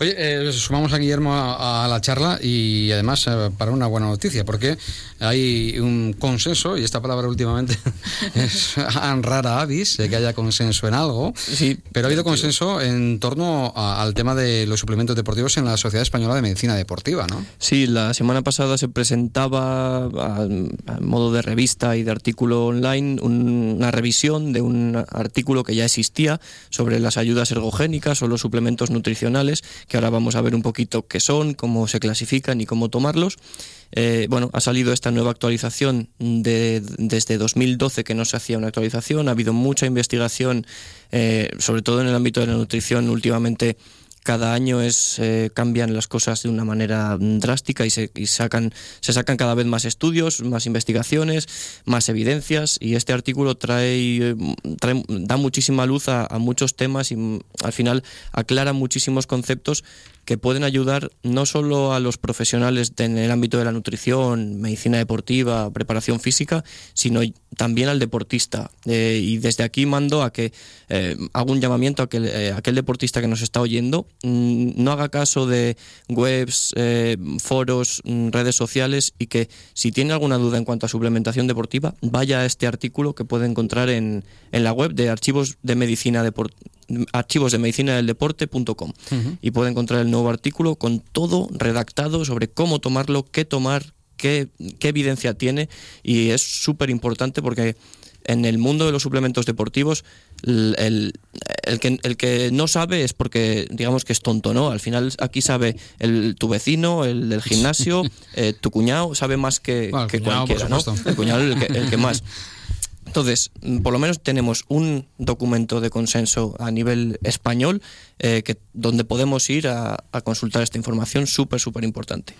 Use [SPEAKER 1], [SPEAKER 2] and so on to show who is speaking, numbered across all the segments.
[SPEAKER 1] Oye, eh, sumamos a Guillermo a, la charla y además eh, para una buena noticia, porque hay un consenso, y esta palabra últimamente es rara avis, de que haya consenso en algo,
[SPEAKER 2] sí,
[SPEAKER 1] pero ha habido consenso en torno al tema de los suplementos deportivos en la Sociedad Española de Medicina Deportiva, ¿no?
[SPEAKER 2] Sí, la semana pasada se presentaba a, modo de revista y de artículo online una revisión de un artículo que ya existía sobre las ayudas ergogénicas o los suplementos nutricionales que ahora vamos a ver un poquito qué son, cómo se clasifican y cómo tomarlos. Eh, bueno, ha salido esta nueva actualización de, desde 2012 que no se hacía una actualización, ha habido mucha investigación, eh, sobre todo en el ámbito de la nutrición últimamente cada año es eh, cambian las cosas de una manera drástica y se, sacan se sacan cada vez más estudios, más investigaciones, más evidencias y este artículo trae, da muchísima luz a, a, muchos temas y mm, al final aclara muchísimos conceptos que pueden ayudar no solo a los profesionales en el ámbito de la nutrición, medicina deportiva, preparación física, sino también al deportista. Eh, y desde aquí mando a que eh, hago un llamamiento a que eh, aquel deportista que nos está oyendo mm, no haga caso de webs, foros, mm, redes sociales y que si tiene alguna duda en cuanto a suplementación deportiva, vaya a este artículo que puede encontrar en, en la web de archivos de medicina deportiva archivos de medicina del deporte.com y puede encontrar el nuevo artículo con todo redactado sobre cómo tomarlo, qué tomar, qué, qué evidencia tiene y es súper importante porque en el mundo de los suplementos deportivos el, el, que, el que no sabe es porque digamos que es tonto, ¿no? Al final aquí sabe el, tu vecino, el del gimnasio, eh, tu cuñado, sabe más que, que cualquiera, ¿no? El cuñado el que, el que más. Entonces, por lo menos tenemos un documento de consenso a nivel español eh, que, donde podemos ir a, consultar esta información súper, súper importante.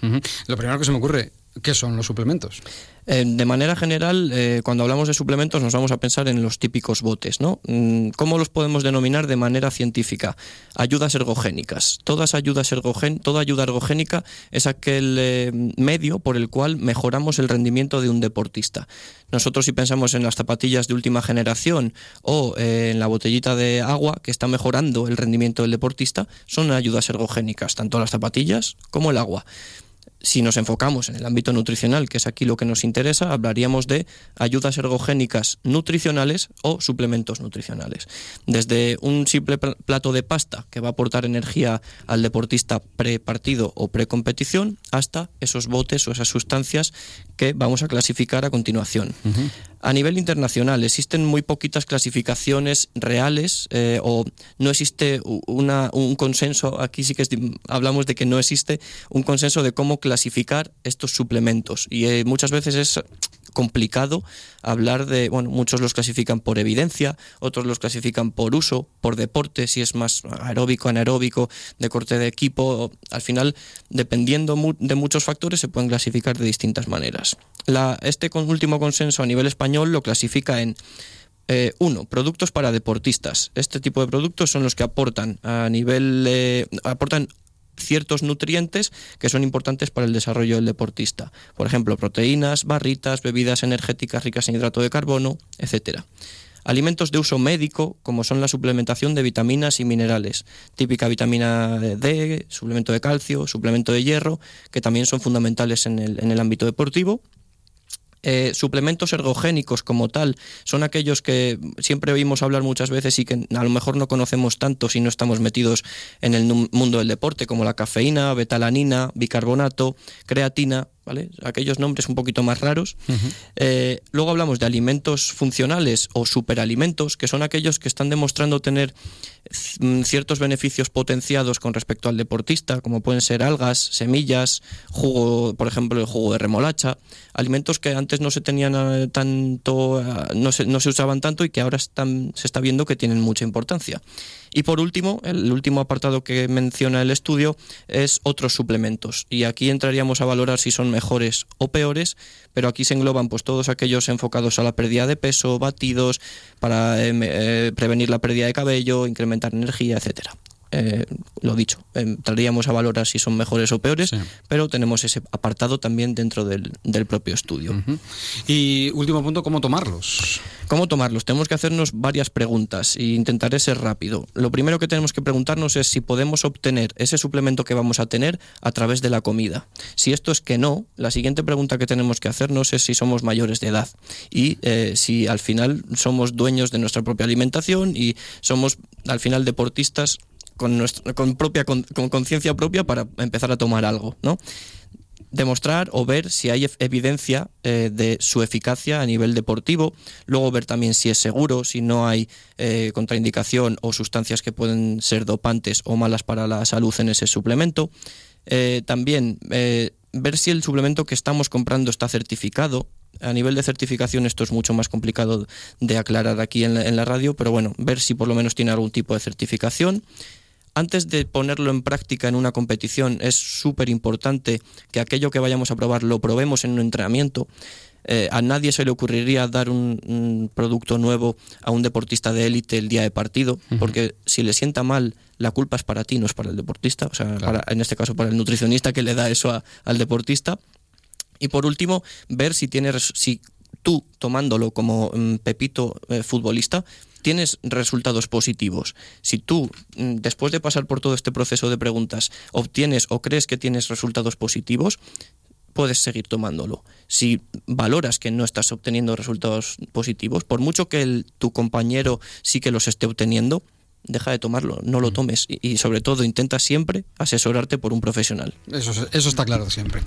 [SPEAKER 1] Lo primero que se me ocurre, ¿qué son los suplementos?
[SPEAKER 2] Eh, de manera general, eh, cuando hablamos de suplementos nos vamos a pensar en los típicos botes, ¿no? Mm, ¿Cómo los podemos denominar de manera científica? Ayudas ergogénicas. Todas ayudas toda ayuda ergogénica es aquel eh, medio por el cual mejoramos el rendimiento de un deportista. Nosotros si pensamos en las zapatillas de última generación o en la botellita de agua que está mejorando el rendimiento del deportista, son ayudas ergogénicas, tanto las zapatillas como el agua si nos enfocamos en el ámbito nutricional, que es aquí lo que nos interesa, hablaríamos de ayudas ergogénicas nutricionales o suplementos nutricionales. Desde un simple plato de pasta que va a aportar energía al deportista pre-partido o pre-competición, hasta esos botes o esas sustancias que vamos a clasificar a continuación. A nivel internacional existen muy poquitas clasificaciones reales eh, o no existe una, un consenso, aquí sí que hablamos de que no existe un consenso de cómo clasificar estos suplementos y eh, muchas veces es complicado hablar de, bueno, muchos los clasifican por evidencia, otros los clasifican por uso, por deporte, si es más aeróbico, anaeróbico, de corte de equipo, al final, dependiendo de muchos factores, se pueden clasificar de distintas maneras. Este último consenso a nivel español lo clasifica en eh, uno, productos para deportistas. Este tipo de productos son los que aportan a nivel aportan ciertos nutrientes que son importantes para el desarrollo del deportista. Por ejemplo, proteínas, barritas, bebidas energéticas ricas en hidrato de carbono, etc. Alimentos de uso médico, como son la suplementación de vitaminas y minerales, típica vitamina D, suplemento de calcio, suplemento de hierro, que también son fundamentales en el, en el ámbito deportivo. Eh, suplementos ergogénicos como tal son aquellos que siempre oímos hablar muchas veces y que a lo mejor no conocemos tanto si no estamos metidos en el mundo del deporte, como la cafeína, betalanina, bicarbonato, creatina, Aquellos nombres un poquito más raros. Eh, luego hablamos de alimentos funcionales o superalimentos, que son aquellos que están demostrando tener mm, ciertos beneficios potenciados con respecto al deportista, como pueden ser algas, semillas, jugo, por ejemplo, el jugo de remolacha, alimentos que antes no se tenían eh, tanto, eh, no se, no se usaban tanto y que ahora están, se está viendo que tienen mucha importancia. Y por último, el último apartado que menciona el estudio es otros suplementos. Y aquí entraríamos a valorar si son mejores o peores, pero aquí se engloban pues todos aquellos enfocados a la pérdida de peso, batidos, para eh, eh, prevenir la pérdida de cabello, incrementar energía, etcétera. Eh, lo dicho, entraríamos a valorar si son mejores o peores, pero tenemos ese apartado también dentro del, propio estudio.
[SPEAKER 1] Y último punto, ¿cómo tomarlos?
[SPEAKER 2] ¿Cómo tomarlos? Tenemos que hacernos varias preguntas e intentaré ser rápido. Lo primero que tenemos que preguntarnos es si podemos obtener ese suplemento que vamos a tener a través de la comida. Si esto es que no, la siguiente pregunta que tenemos que hacernos es si somos mayores de edad y eh, si al final somos dueños de nuestra propia alimentación y somos al final deportistas con, nuestra, con propia con conciencia propia para empezar a tomar algo, ¿no? demostrar o ver si hay evidencia eh, de su eficacia a nivel deportivo, luego ver también si es seguro, si no hay eh, contraindicación o sustancias que pueden ser dopantes o malas para la salud en ese suplemento. Eh, también ver si el suplemento que estamos comprando está certificado. A nivel de certificación esto es mucho más complicado de aclarar aquí en la radio, pero bueno, ver si por lo menos tiene algún tipo de certificación antes de ponerlo en práctica en una competición, es súper importante que aquello que vayamos a probar lo probemos en un entrenamiento. Eh, a nadie se le ocurriría dar un, producto nuevo a un deportista de élite el día de partido, porque si le sienta mal, la culpa es para ti, no es para el deportista, o sea, en este caso para el nutricionista que le da eso al deportista. Y por último, ver si tienes, si tú tomándolo como mm, Pepito eh, futbolista, tienes resultados positivos, si tú, mm, después de pasar por todo este proceso de preguntas, obtienes o crees que tienes resultados positivos, puedes seguir tomándolo. Si valoras que no estás obteniendo resultados positivos, por mucho que tu compañero sí que los esté obteniendo, deja de tomarlo, no lo mm. tomes y, sobre todo intenta siempre asesorarte por un profesional.
[SPEAKER 1] Eso, eso está claro siempre.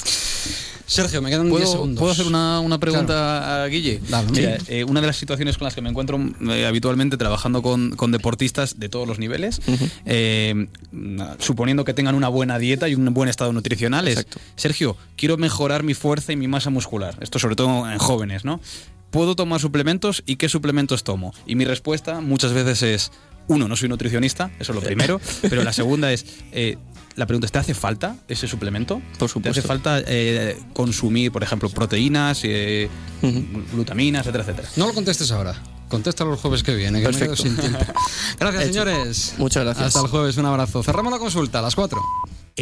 [SPEAKER 1] Sergio, me quedan 10 segundos.
[SPEAKER 3] ¿Puedo hacer una, una pregunta a Guille? Mira, eh, una de las situaciones con las que me encuentro eh, habitualmente trabajando con, con, deportistas de todos los niveles, eh, suponiendo que tengan una buena dieta y un buen estado nutricional, es, Sergio, quiero mejorar mi fuerza y mi masa muscular. Esto sobre todo en jóvenes, ¿no? ¿Puedo tomar suplementos y qué suplementos tomo? Y mi respuesta muchas veces es, uno, no soy nutricionista, eso es lo primero, pero la segunda es, la pregunta es, ¿te hace falta ese suplemento?
[SPEAKER 2] Por supuesto.
[SPEAKER 3] ¿Te hace falta eh, consumir, por ejemplo, proteínas, eh, glutaminas, etcétera, etcétera?
[SPEAKER 1] No lo contestes ahora. Contéstalo el jueves que viene. Que Perfecto. sin tiempo. Gracias, señores.
[SPEAKER 2] Muchas gracias.
[SPEAKER 1] Hasta el jueves. Un abrazo. Cerramos la consulta a las 4.